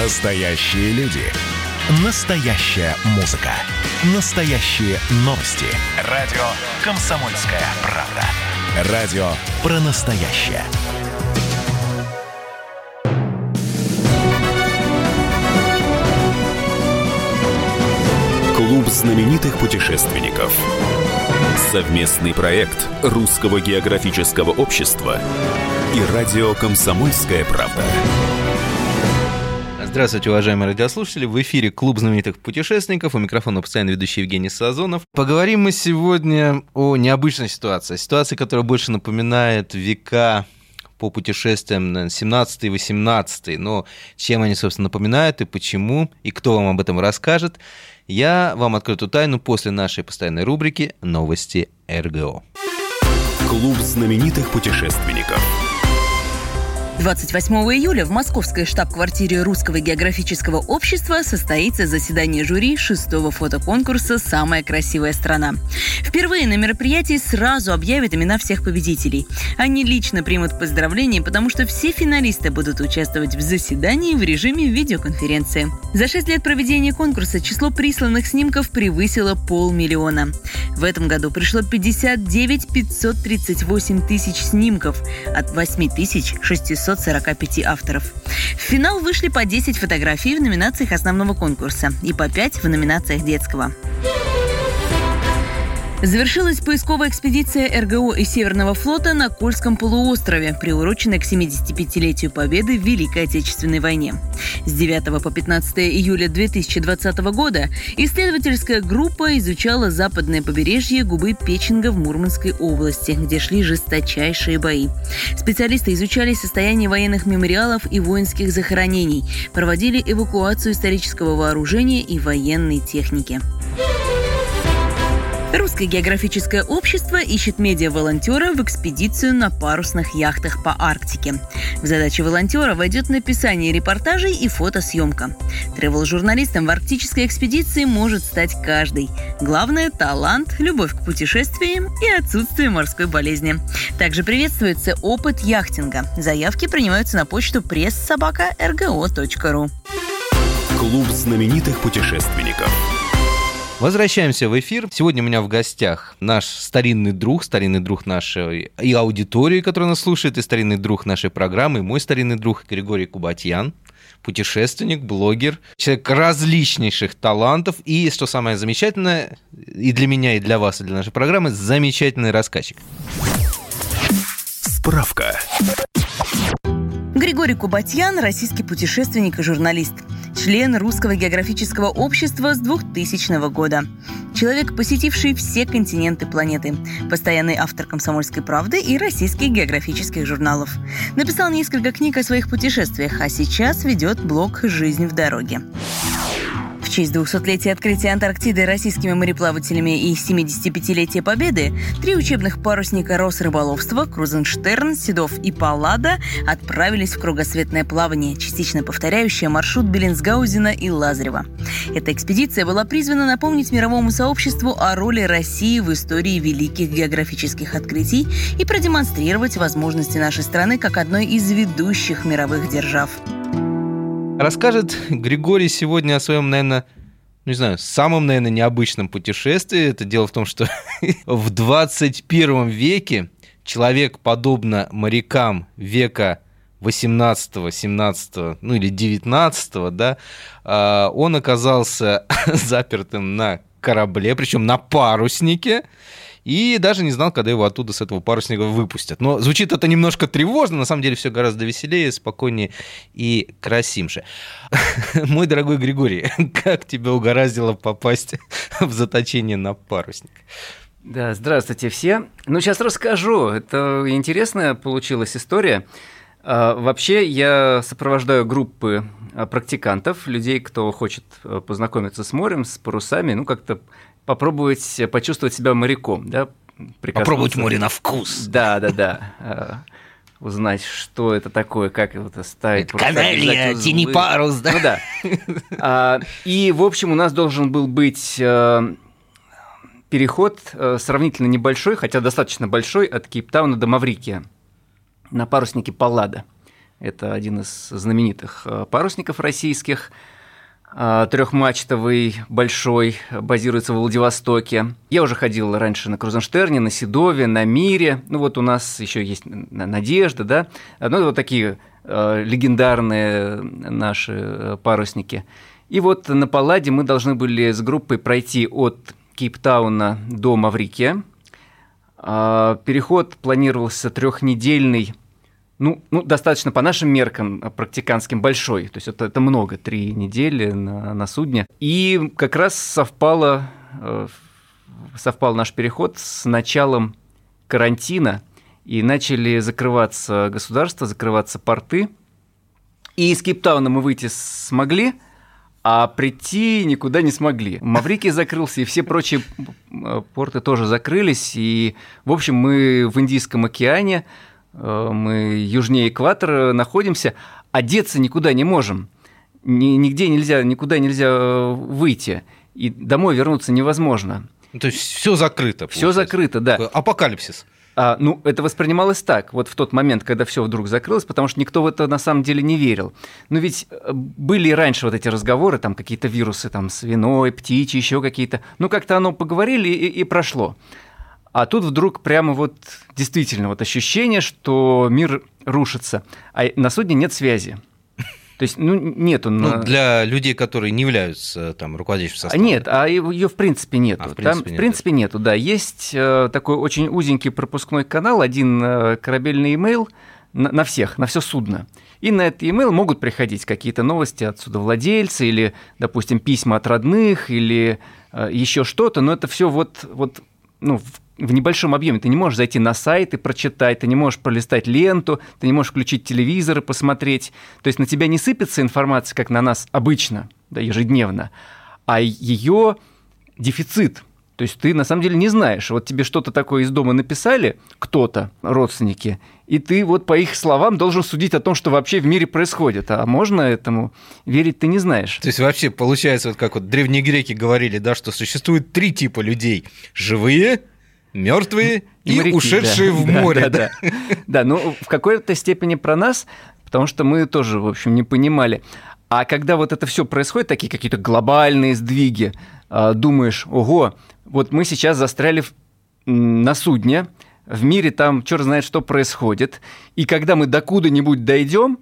Настоящие люди. Настоящая музыка. Настоящие новости. Радио «Комсомольская правда». Радио про настоящее. Клуб знаменитых путешественников. Совместный проект Русского географического общества и радио «Комсомольская правда». Здравствуйте, уважаемые радиослушатели. В эфире Клуб знаменитых путешественников. У микрофона постоянно ведущий Евгений Сазонов. Поговорим мы сегодня о необычной ситуации. Ситуации, которая больше напоминает века по путешествиям 17 и 18 но чем они, собственно, напоминают и почему, и кто вам об этом расскажет, я вам открою эту тайну после нашей постоянной рубрики «Новости РГО». Клуб знаменитых путешественников. 28 июля в московской штаб-квартире Русского географического общества состоится заседание жюри шестого фотоконкурса «Самая красивая страна». Впервые на мероприятии сразу объявят имена всех победителей. Они лично примут поздравления, потому что все финалисты будут участвовать в заседании в режиме видеоконференции. За шесть лет проведения конкурса число присланных снимков превысило полмиллиона. В этом году пришло 59 538 тысяч снимков от 8 600 545 авторов. В финал вышли по 10 фотографий в номинациях основного конкурса и по 5 в номинациях детского. Завершилась поисковая экспедиция РГО и Северного флота на Кольском полуострове, приуроченная к 75-летию Победы в Великой Отечественной войне. С 9 по 15 июля 2020 года исследовательская группа изучала западное побережье губы Печенга в Мурманской области, где шли жесточайшие бои. Специалисты изучали состояние военных мемориалов и воинских захоронений, проводили эвакуацию исторического вооружения и военной техники. Русское географическое общество ищет медиа-волонтера в экспедицию на парусных яхтах по Арктике. В задачи волонтера войдет написание репортажей и фотосъемка. Тревел-журналистом в арктической экспедиции может стать каждый. Главное – талант, любовь к путешествиям и отсутствие морской болезни. Также приветствуется опыт яхтинга. Заявки принимаются на почту пресс-собака.рго.ру. Клуб знаменитых путешественников. Возвращаемся в эфир. Сегодня у меня в гостях наш старинный друг, старинный друг нашей и аудитории, которая нас слушает, и старинный друг нашей программы, мой старинный друг Григорий Кубатьян путешественник, блогер, человек различнейших талантов и, что самое замечательное, и для меня, и для вас, и для нашей программы, замечательный рассказчик. Справка. Григорий Кубатьян – российский путешественник и журналист – член Русского географического общества с 2000 года. Человек, посетивший все континенты планеты. Постоянный автор «Комсомольской правды» и российских географических журналов. Написал несколько книг о своих путешествиях, а сейчас ведет блог «Жизнь в дороге». В честь 200-летия открытия Антарктиды российскими мореплавателями и 75-летия Победы три учебных парусника Росрыболовства Крузенштерн, Седов и Паллада отправились в кругосветное плавание, частично повторяющее маршрут Беллинсгаузена и Лазарева. Эта экспедиция была призвана напомнить мировому сообществу о роли России в истории великих географических открытий и продемонстрировать возможности нашей страны как одной из ведущих мировых держав. Расскажет Григорий сегодня о своем, наверное, ну, не знаю, самом, наверное, необычном путешествии. Это дело в том, что в 21 веке человек, подобно морякам века 18, 17, ну или 19, да, а, он оказался запертым на корабле, причем на паруснике, и даже не знал, когда его оттуда с этого парусника выпустят. Но звучит это немножко тревожно, на самом деле все гораздо веселее, спокойнее и красимше. Мой дорогой Григорий, как тебя угораздило попасть в заточение на парусник? Да, здравствуйте все. Ну, сейчас расскажу. Это интересная получилась история. А, вообще, я сопровождаю группы а, практикантов, людей, кто хочет а, познакомиться с морем, с парусами, ну, как-то попробовать почувствовать себя моряком, да? Попробовать море на вкус. Да, да, да. А, узнать, что это такое, как это ставить. Каналья, тяни парус, да? Ну да. А, и, в общем, у нас должен был быть э, переход э, сравнительно небольшой, хотя достаточно большой, от Кейптауна до Маврикия на паруснике Паллада. Это один из знаменитых э, парусников российских – трехмачтовый, большой, базируется в Владивостоке. Я уже ходил раньше на Крузенштерне, на Седове, на Мире. Ну вот у нас еще есть Надежда, да. Ну вот такие э, легендарные наши э, парусники. И вот на Палладе мы должны были с группой пройти от Кейптауна до Маврикия. Э, переход планировался трехнедельный ну, ну, достаточно по нашим меркам э, практиканским большой. То есть это, это много, три недели на, на судне. И как раз совпало, э, совпал наш переход с началом карантина, и начали закрываться государства, закрываться порты. И из Кейптауна мы выйти смогли, а прийти никуда не смогли. Маврикий закрылся, и все прочие э, порты тоже закрылись. И, в общем, мы в Индийском океане – мы южнее экватора находимся, одеться никуда не можем. Нигде нельзя, никуда нельзя э, выйти. И домой вернуться невозможно. Ну, то есть все закрыто. Все закрыто, да. Апокалипсис. А, ну, это воспринималось так, вот в тот момент, когда все вдруг закрылось, потому что никто в это на самом деле не верил. Но ведь э, были и раньше вот эти разговоры, там какие-то вирусы, там свиной, птичьи, еще какие-то. Ну, как-то оно поговорили и, и прошло. А тут вдруг прямо вот действительно вот ощущение, что мир рушится, а на судне нет связи. То есть, ну, нету. Ну, для людей, которые не являются там руководящим составом. Нет, а ее в принципе нету. А, в принципе, там, нет. в принципе нету, да. Есть э, такой очень узенький пропускной канал, один э, корабельный имейл на, на всех, на все судно. И на этот email могут приходить какие-то новости от судовладельца или, допустим, письма от родных или э, еще что-то, но это все вот, вот ну, в в небольшом объеме. Ты не можешь зайти на сайт и прочитать, ты не можешь пролистать ленту, ты не можешь включить телевизор и посмотреть. То есть на тебя не сыпется информация, как на нас обычно, да, ежедневно, а ее дефицит. То есть ты на самом деле не знаешь. Вот тебе что-то такое из дома написали, кто-то, родственники, и ты вот по их словам должен судить о том, что вообще в мире происходит. А можно этому верить ты не знаешь. То есть вообще получается, вот как вот древние греки говорили, да, что существует три типа людей. Живые, Мертвые и, и моряки, ушедшие да, в море. Да, да, да. да, ну в какой-то степени про нас, потому что мы тоже, в общем, не понимали. А когда вот это все происходит, такие какие-то глобальные сдвиги, думаешь, ого, вот мы сейчас застряли на судне, в мире там черт знает, что происходит, и когда мы до куда-нибудь дойдем,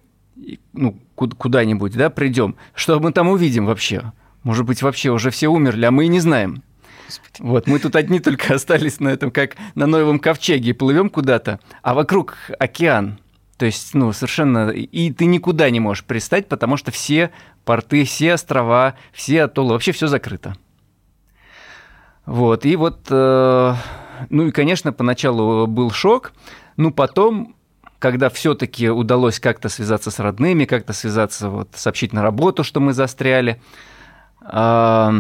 ну, куда-нибудь, да, придем, что мы там увидим вообще? Может быть, вообще уже все умерли, а мы и не знаем. Господи. Вот, мы тут одни только остались на этом, как на Ноевом ковчеге, плывем куда-то, а вокруг океан. То есть, ну, совершенно... И ты никуда не можешь пристать, потому что все порты, все острова, все атоллы, вообще все закрыто. Вот, и вот... Э, ну и, конечно, поначалу был шок, но потом когда все-таки удалось как-то связаться с родными, как-то связаться, вот, сообщить на работу, что мы застряли, э,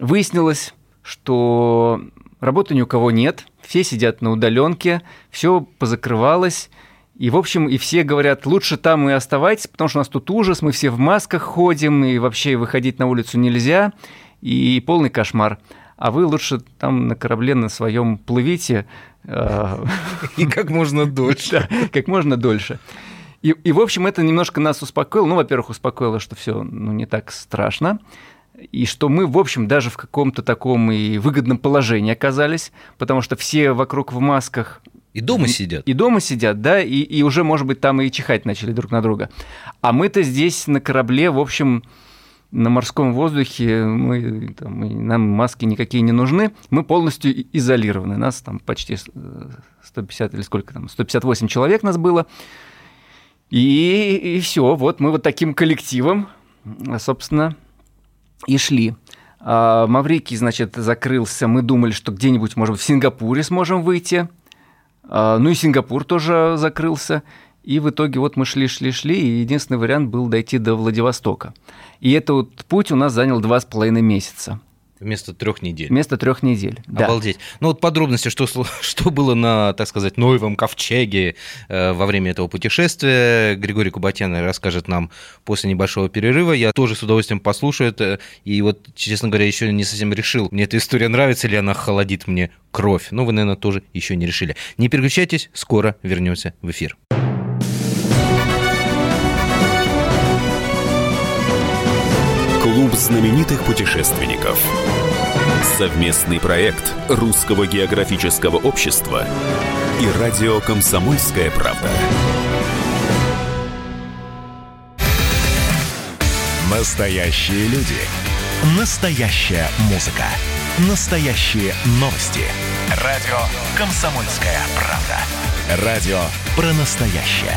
выяснилось, что работы ни у кого нет, все сидят на удаленке, все позакрывалось. И, в общем, и все говорят, лучше там и оставайтесь, потому что у нас тут ужас, мы все в масках ходим, и вообще выходить на улицу нельзя, и полный кошмар. А вы лучше там на корабле на своем плывите. А, и как можно дольше. как можно дольше. И, и, в общем, это немножко нас успокоило. Ну, во-первых, успокоило, что все ну, не так страшно и что мы, в общем, даже в каком-то таком и выгодном положении оказались, потому что все вокруг в масках. И дома сидят. И дома сидят, да, и, и уже, может быть, там и чихать начали друг на друга. А мы-то здесь на корабле, в общем, на морском воздухе, мы, там, нам маски никакие не нужны, мы полностью изолированы. Нас там почти 150 или сколько там, 158 человек нас было. И, и все, вот мы вот таким коллективом, собственно, и шли. А, Маврикий, значит, закрылся. Мы думали, что где-нибудь, может быть, в Сингапуре сможем выйти. А, ну и Сингапур тоже закрылся. И в итоге вот мы шли, шли, шли, и единственный вариант был дойти до Владивостока. И этот вот путь у нас занял два с половиной месяца. Вместо трех недель. Вместо трех недель. Да. Обалдеть. Ну вот подробности, что, что было на, так сказать, Ноевом ковчеге э, во время этого путешествия, Григорий Кубатян расскажет нам после небольшого перерыва. Я тоже с удовольствием послушаю это. И вот, честно говоря, еще не совсем решил, мне эта история нравится или она холодит мне кровь. Ну, вы, наверное, тоже еще не решили. Не переключайтесь, скоро вернемся в эфир. Клуб знаменитых путешественников. Совместный проект Русского географического общества и радио «Комсомольская правда». Настоящие люди. Настоящая музыка. Настоящие новости. Радио «Комсомольская правда». Радио про настоящее.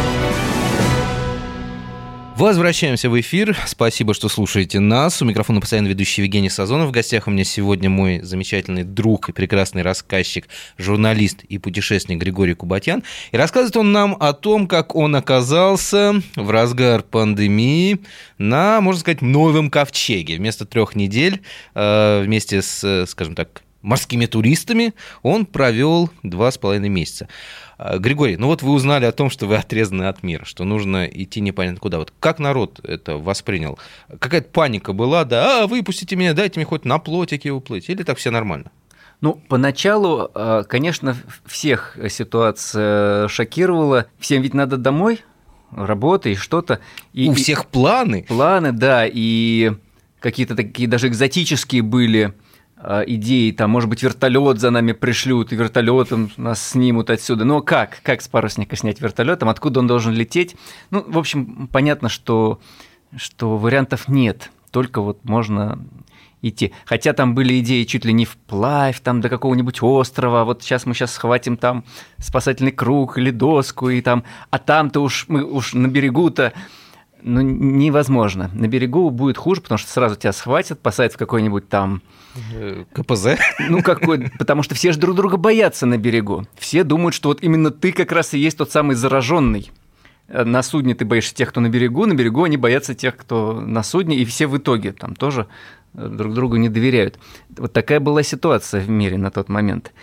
Возвращаемся в эфир. Спасибо, что слушаете нас. У микрофона постоянно ведущий Евгений Сазонов. В гостях у меня сегодня мой замечательный друг и прекрасный рассказчик, журналист и путешественник Григорий Кубатян. И рассказывает он нам о том, как он оказался в разгар пандемии на, можно сказать, новом ковчеге. Вместо трех недель э, вместе с, скажем так, морскими туристами он провел два с половиной месяца. А, Григорий, ну вот вы узнали о том, что вы отрезаны от мира, что нужно идти непонятно куда. Вот как народ это воспринял? Какая-то паника была, да, а, выпустите меня, дайте мне хоть на плотике уплыть, или так все нормально? Ну, поначалу, а, конечно, всех ситуация шокировала. Всем ведь надо домой, работа и что-то. И, У всех планы? Планы, да, и какие-то такие даже экзотические были идеи, там, может быть, вертолет за нами пришлют, и вертолетом нас снимут отсюда. Но как? Как с парусника снять вертолетом? Откуда он должен лететь? Ну, в общем, понятно, что, что вариантов нет. Только вот можно идти. Хотя там были идеи чуть ли не вплавь там до какого-нибудь острова, вот сейчас мы сейчас схватим там спасательный круг или доску, и там, а там-то уж мы уж на берегу-то ну, невозможно. На берегу будет хуже, потому что сразу тебя схватят, посадят в какой-нибудь там... Э, КПЗ? Ну, какой... Потому что все же друг друга боятся на берегу. Все думают, что вот именно ты как раз и есть тот самый зараженный. Э, на судне ты боишься тех, кто на берегу, на берегу они боятся тех, кто на судне, и все в итоге там тоже э, друг другу не доверяют. Вот такая была ситуация в мире на тот момент.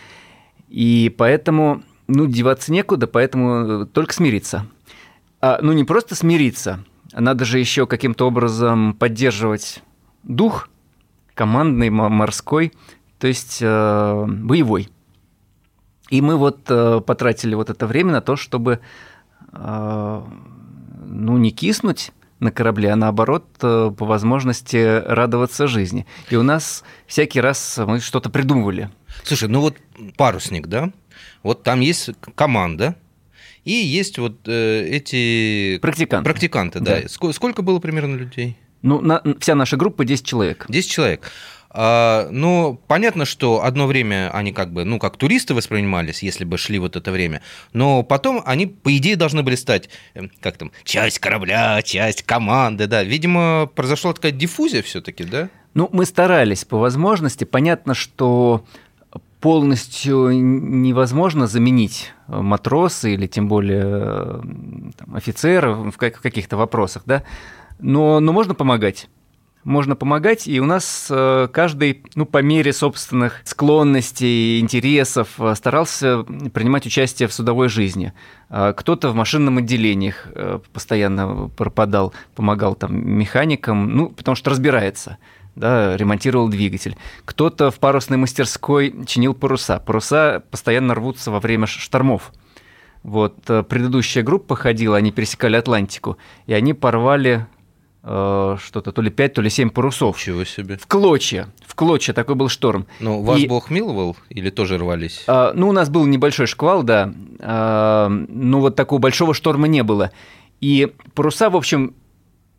И поэтому, ну, деваться некуда, поэтому только смириться. А, ну, не просто смириться – надо же еще каким-то образом поддерживать дух командный, морской, то есть э, боевой. И мы вот э, потратили вот это время на то, чтобы э, ну, не киснуть на корабле, а наоборот, э, по возможности радоваться жизни. И у нас всякий раз мы что-то придумывали. Слушай, ну вот парусник, да? Вот там есть команда, и есть вот э, эти... Практиканты. Практиканты, да. да. Сколько, сколько было примерно людей? Ну, на, вся наша группа 10 человек. 10 человек. А, ну, понятно, что одно время они как бы, ну, как туристы воспринимались, если бы шли вот это время, но потом они, по идее, должны были стать, эм, как там, часть корабля, часть команды, да. Видимо, произошла такая диффузия все таки да? Ну, мы старались по возможности. Понятно, что полностью невозможно заменить матроса или тем более э, там, офицера в каких-то вопросах, да, но, но можно помогать. Можно помогать, и у нас э, каждый, ну, по мере собственных склонностей, интересов э, старался принимать участие в судовой жизни. Кто-то в машинном отделении постоянно пропадал, помогал там механикам, ну, потому что разбирается – да, ремонтировал двигатель. Кто-то в парусной мастерской чинил паруса. Паруса постоянно рвутся во время штормов. Вот э, предыдущая группа ходила, они пересекали Атлантику, и они порвали э, что-то, то ли 5, то ли 7 парусов. Чего себе. В клочья. В клочья такой был шторм. Ну, вас и, Бог миловал или тоже рвались? Э, ну, у нас был небольшой шквал, да. Э, ну, вот такого большого шторма не было. И паруса, в общем,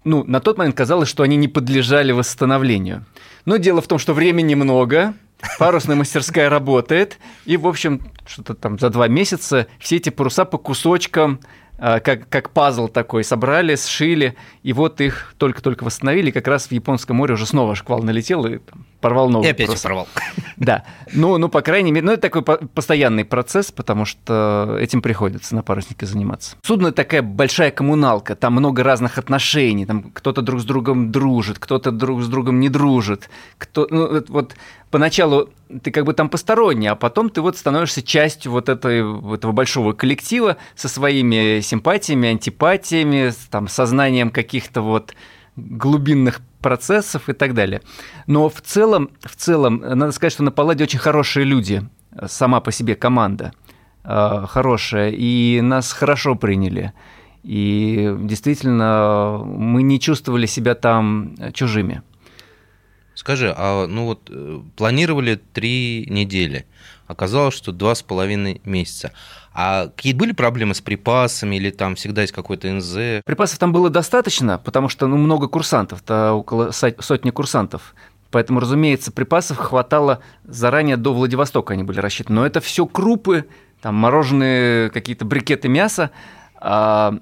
ну, на тот момент казалось, что они не подлежали восстановлению. Но дело в том, что времени много, парусная мастерская работает, и, в общем, что-то там за два месяца все эти паруса по кусочкам как, как пазл такой собрали, сшили, и вот их только-только восстановили, как раз в Японском море уже снова шквал налетел и порвал новый. И опять просто. порвал. Да, ну, ну, по крайней мере, ну, это такой постоянный процесс, потому что этим приходится на паруснике заниматься. Судно такая большая коммуналка, там много разных отношений, там кто-то друг с другом дружит, кто-то друг с другом не дружит, кто, ну, вот поначалу ты как бы там посторонний, а потом ты вот становишься частью вот этой, этого большого коллектива со своими симпатиями, антипатиями, там, сознанием каких-то вот глубинных процессов и так далее. Но в целом, в целом, надо сказать, что на Палладе очень хорошие люди, сама по себе команда э, хорошая, и нас хорошо приняли. И действительно, мы не чувствовали себя там чужими. Скажи, а ну вот э, планировали три недели, оказалось, что два с половиной месяца. А какие были проблемы с припасами или там всегда есть какой-то НЗ? Припасов там было достаточно, потому что ну, много курсантов, то около сотни курсантов. Поэтому, разумеется, припасов хватало заранее до Владивостока они были рассчитаны. Но это все крупы, там мороженые какие-то брикеты мяса. А,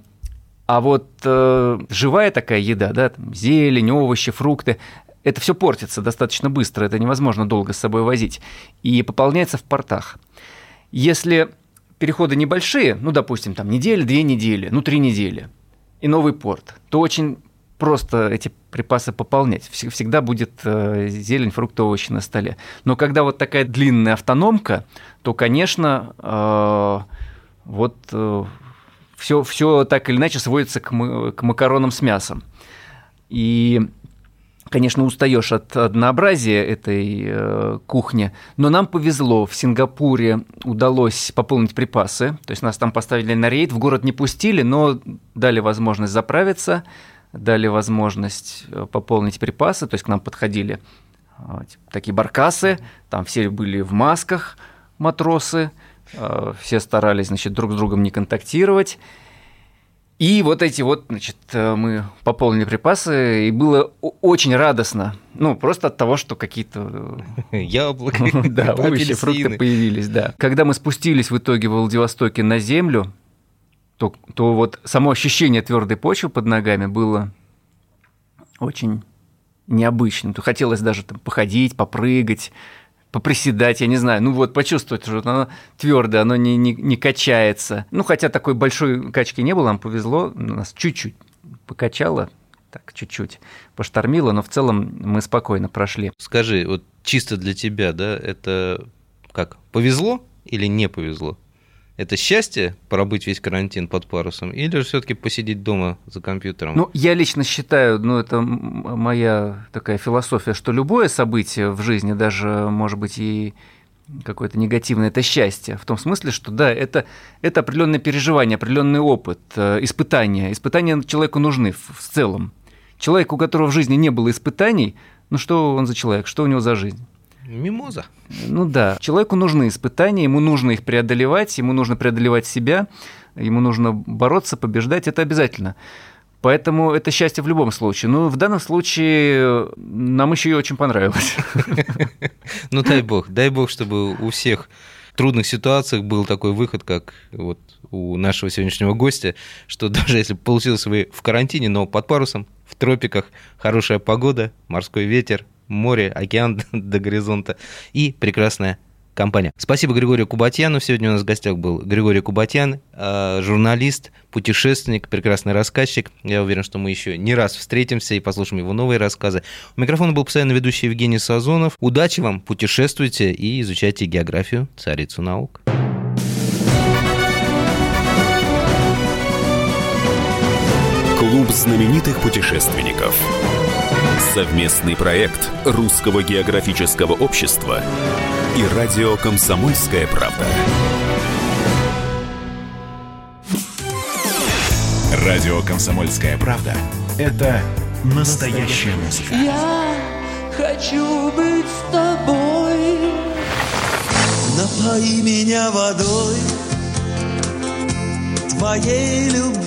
а вот э, живая такая еда, да, там, зелень, овощи, фрукты, это все портится достаточно быстро, это невозможно долго с собой возить. И пополняется в портах. Если переходы небольшие, ну, допустим, там неделя, две недели, ну, три недели, и новый порт, то очень просто эти припасы пополнять. Всегда будет э, зелень, фрукты, овощи на столе. Но когда вот такая длинная автономка, то, конечно, э, вот все, э, все так или иначе сводится к, к макаронам с мясом. И конечно, устаешь от однообразия этой э, кухни, но нам повезло, в Сингапуре удалось пополнить припасы, то есть нас там поставили на рейд, в город не пустили, но дали возможность заправиться, дали возможность э, пополнить припасы, то есть к нам подходили э, такие баркасы, там все были в масках, матросы, э, все старались, значит, друг с другом не контактировать, и вот эти вот, значит, э, мы пополнили припасы, и было очень радостно. Ну, просто от того, что какие-то... Э, Яблоки, Да, овощи, фрукты появились, да. Когда мы спустились в итоге в Владивостоке на землю, то, то вот само ощущение твердой почвы под ногами было очень необычным. То хотелось даже там походить, попрыгать, поприседать, я не знаю, ну вот почувствовать, что оно твердое, оно не, не, не качается. Ну, хотя такой большой качки не было, нам повезло, нас чуть-чуть покачало, так, чуть-чуть поштормило, но в целом мы спокойно прошли. Скажи, вот чисто для тебя, да, это как, повезло или не повезло? Это счастье пробыть весь карантин под парусом, или же все-таки посидеть дома за компьютером? Ну, я лично считаю, ну, это моя такая философия, что любое событие в жизни, даже, может быть, и какое-то негативное, это счастье. В том смысле, что да, это, это определенное переживание, определенный опыт, э, испытания. Испытания человеку нужны в, в целом. Человек, у которого в жизни не было испытаний, ну что он за человек, что у него за жизнь? Мимоза. Ну да. Человеку нужны испытания, ему нужно их преодолевать, ему нужно преодолевать себя, ему нужно бороться, побеждать, это обязательно. Поэтому это счастье в любом случае. Ну, в данном случае нам еще и очень понравилось. Ну, дай бог, дай бог, чтобы у всех трудных ситуациях был такой выход, как вот у нашего сегодняшнего гостя, что даже если получилось вы в карантине, но под парусом, в тропиках, хорошая погода, морской ветер, море, океан до горизонта и прекрасная компания. Спасибо Григорию Кубатьяну. Сегодня у нас в гостях был Григорий Кубатьян, э, журналист, путешественник, прекрасный рассказчик. Я уверен, что мы еще не раз встретимся и послушаем его новые рассказы. У микрофона был постоянно ведущий Евгений Сазонов. Удачи вам, путешествуйте и изучайте географию, царицу наук. Клуб знаменитых путешественников. Совместный проект Русского географического общества и радио «Комсомольская правда». Радио «Комсомольская правда» — это настоящая музыка. Я хочу быть с тобой. Напои меня водой твоей любви.